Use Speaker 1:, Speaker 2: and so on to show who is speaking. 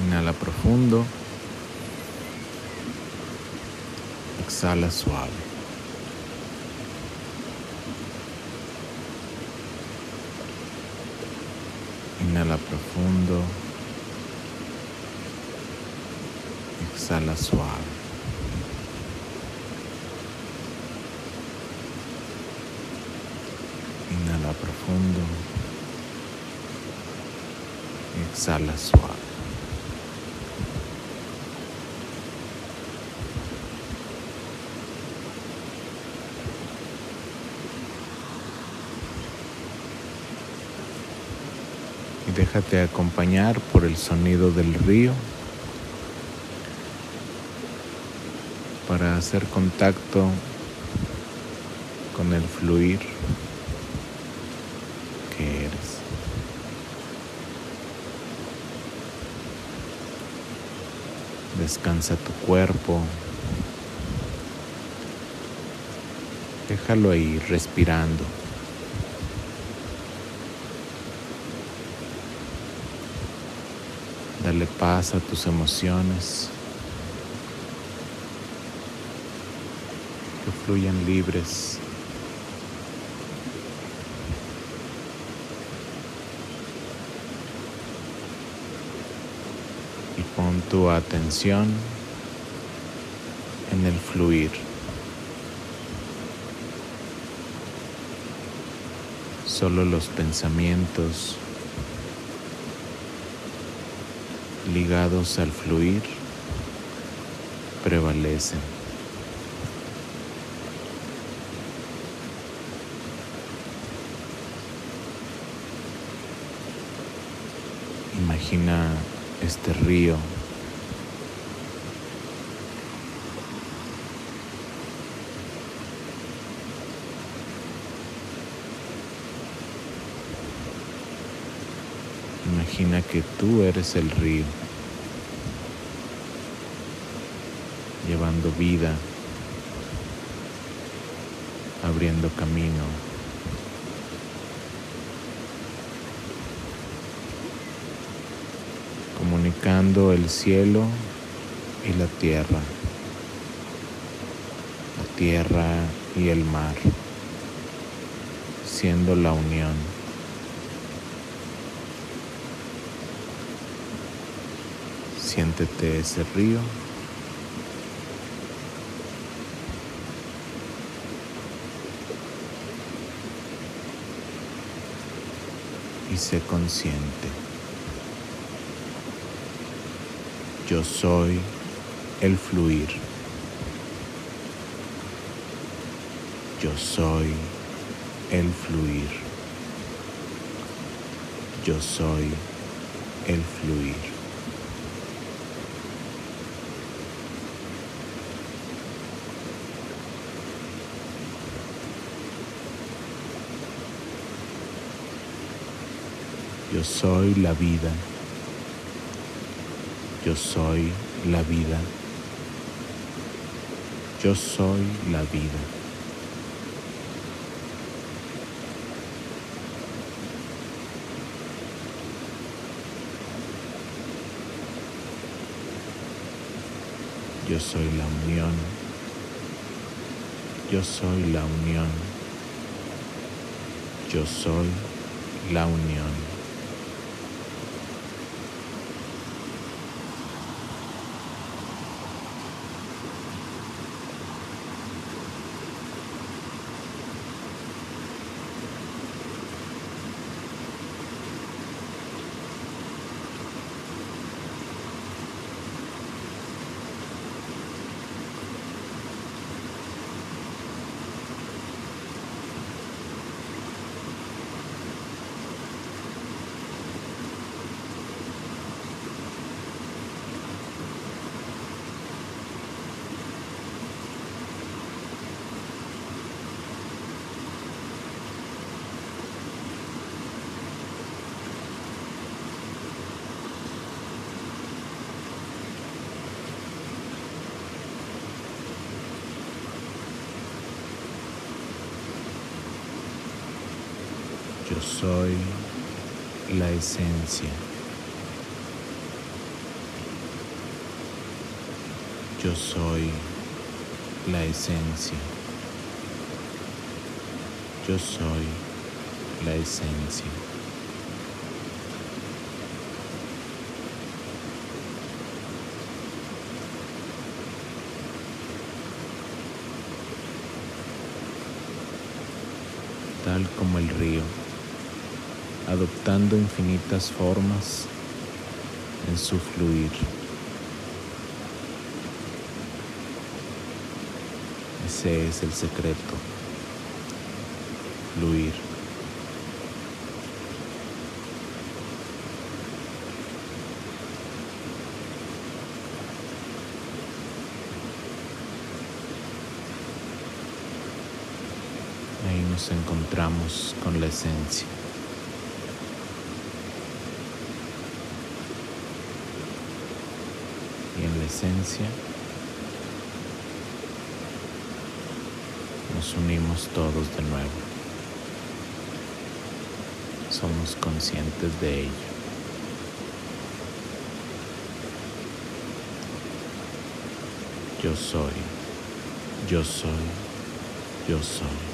Speaker 1: Inhala profundo. Exhala suave. Inhala profundo. Exhala suave. Inhala profundo. Exhala suave. Déjate acompañar por el sonido del río para hacer contacto con el fluir que eres. Descansa tu cuerpo. Déjalo ahí respirando. Dale paz a tus emociones. Que fluyan libres. Y pon tu atención en el fluir. Solo los pensamientos ligados al fluir prevalecen. Imagina este río Imagina que tú eres el río, llevando vida, abriendo camino. comunicando el cielo y la tierra, la tierra y el mar, siendo la unión. Siéntete ese río. Sé consciente. Yo soy el fluir. Yo soy el fluir. Yo soy el fluir. Yo soy la vida. Yo soy la vida. Yo soy la vida. Yo soy la unión. Yo soy la unión. Yo soy la unión. Yo soy la esencia. Yo soy la esencia. Yo soy la esencia. Tal como el río, adoptando infinitas formas en su fluir. Ese es el secreto, fluir. Ahí nos encontramos con la esencia. Nos unimos todos de nuevo. Somos conscientes de ello. Yo soy, yo soy, yo soy.